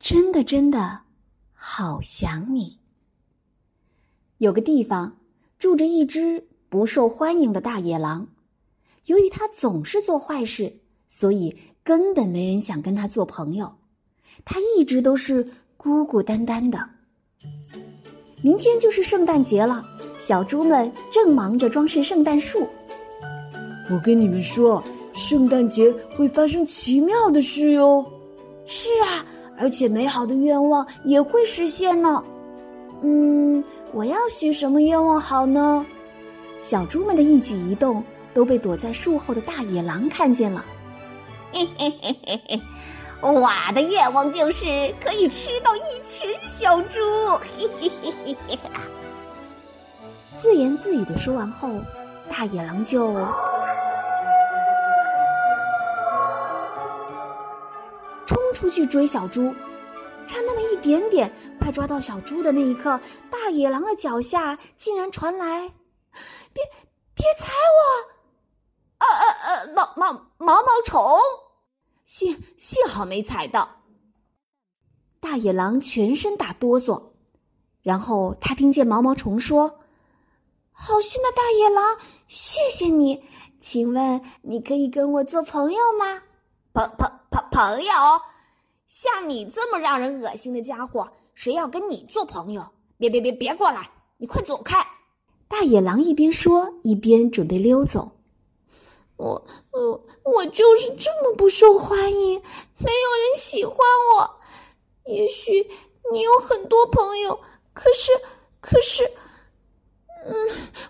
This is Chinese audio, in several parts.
真的真的好想你。有个地方住着一只不受欢迎的大野狼，由于它总是做坏事，所以根本没人想跟他做朋友。他一直都是孤孤单单的。明天就是圣诞节了，小猪们正忙着装饰圣诞树。我跟你们说，圣诞节会发生奇妙的事哟。是啊，而且美好的愿望也会实现呢。嗯，我要许什么愿望好呢？小猪们的一举一动都被躲在树后的大野狼看见了。嘿嘿嘿嘿嘿，我的愿望就是可以吃到一群小猪。嘿嘿嘿嘿嘿。自言自语的说完后，大野狼就。出去追小猪，差那么一点点，快抓到小猪的那一刻，大野狼的脚下竟然传来：“别别踩我！”呃呃呃，毛毛毛毛虫，幸幸好没踩到。大野狼全身打哆嗦，然后他听见毛毛虫说：“好心的大野狼，谢谢你，请问你可以跟我做朋友吗？”朋朋朋朋友。像你这么让人恶心的家伙，谁要跟你做朋友？别别别别过来！你快走开！大野狼一边说，一边准备溜走。我我我就是这么不受欢迎，没有人喜欢我。也许你有很多朋友，可是可是，嗯，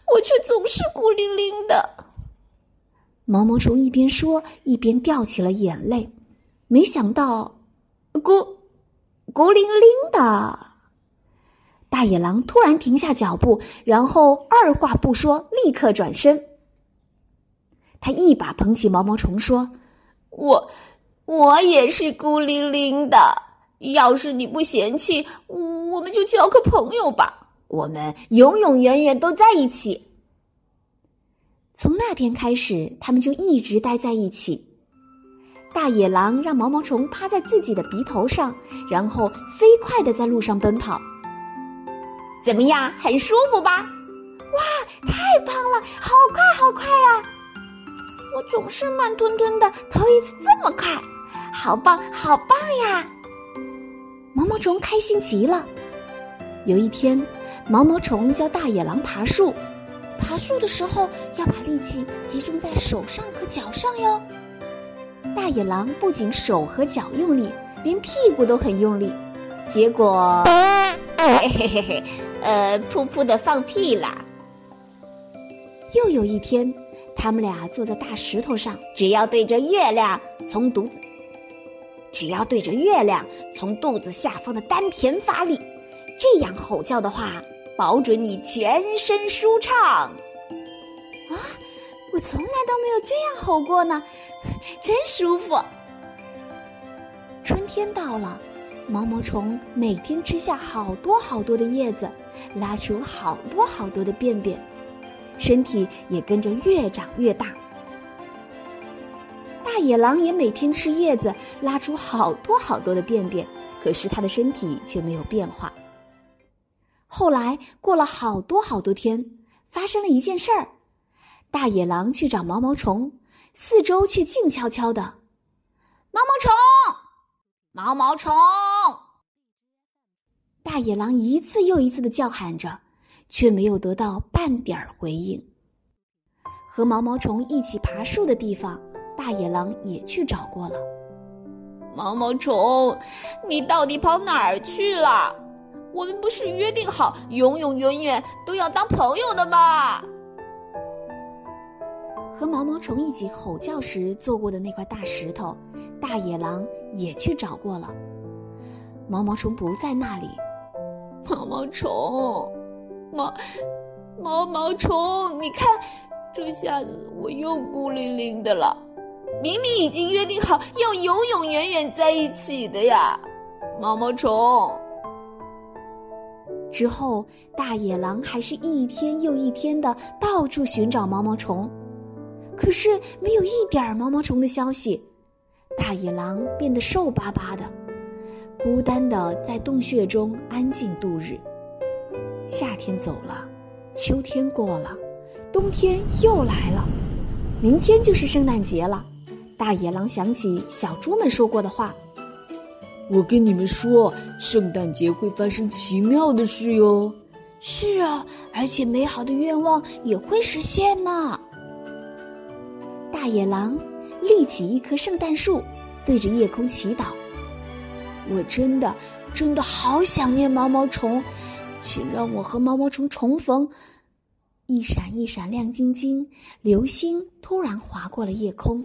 我却总是孤零零的。毛毛虫一边说，一边掉起了眼泪。没想到。孤孤零零的，大野狼突然停下脚步，然后二话不说，立刻转身。他一把捧起毛毛虫，说：“我我也是孤零零的。要是你不嫌弃，我们就交个朋友吧。我们永永远远都在一起。”从那天开始，他们就一直待在一起。大野狼让毛毛虫趴在自己的鼻头上，然后飞快的在路上奔跑。怎么样，很舒服吧？哇，太棒了，好快好快呀！我总是慢吞吞的，头一次这么快，好棒好棒呀！毛毛虫开心极了。有一天，毛毛虫教大野狼爬树，爬树的时候要把力气集中在手上和脚上哟。大野狼不仅手和脚用力，连屁股都很用力，结果，嘿嘿嘿嘿，呃，噗噗的放屁啦。又有一天，他们俩坐在大石头上，只要对着月亮从肚子，只要对着月亮从肚子下方的丹田发力，这样吼叫的话，保准你全身舒畅。啊！我从来都没有这样吼过呢，真舒服。春天到了，毛毛虫每天吃下好多好多的叶子，拉出好多好多的便便，身体也跟着越长越大。大野狼也每天吃叶子，拉出好多好多的便便，可是它的身体却没有变化。后来过了好多好多天，发生了一件事儿。大野狼去找毛毛虫，四周却静悄悄的。毛毛虫，毛毛虫！大野狼一次又一次的叫喊着，却没有得到半点回应。和毛毛虫一起爬树的地方，大野狼也去找过了。毛毛虫，你到底跑哪儿去了？我们不是约定好永永远远都要当朋友的吗？和毛毛虫一起吼叫时坐过的那块大石头，大野狼也去找过了。毛毛虫不在那里。毛毛虫，毛毛毛虫，你看，这下子我又孤零零的了。明明已经约定好要永永远远在一起的呀，毛毛虫。之后，大野狼还是一天又一天的到处寻找毛毛虫。可是没有一点毛毛虫的消息，大野狼变得瘦巴巴的，孤单的在洞穴中安静度日。夏天走了，秋天过了，冬天又来了，明天就是圣诞节了。大野狼想起小猪们说过的话：“我跟你们说，圣诞节会发生奇妙的事哟。”是啊，而且美好的愿望也会实现呢。大野狼立起一棵圣诞树，对着夜空祈祷：“我真的，真的好想念毛毛虫，请让我和毛毛虫重逢。”一闪一闪亮晶晶，流星突然划过了夜空。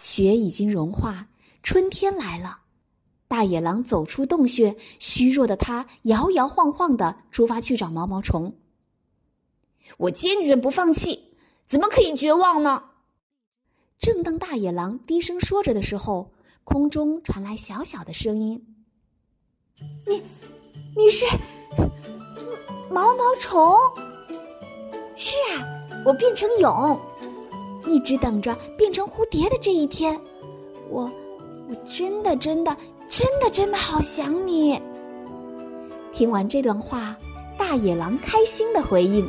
雪已经融化，春天来了。大野狼走出洞穴，虚弱的他摇摇晃晃的出发去找毛毛虫。我坚决不放弃，怎么可以绝望呢？正当大野狼低声说着的时候，空中传来小小的声音：“你，你是毛毛虫？是啊，我变成蛹，一直等着变成蝴蝶的这一天。我，我真的，真的，真的，真的好想你。”听完这段话，大野狼开心的回应。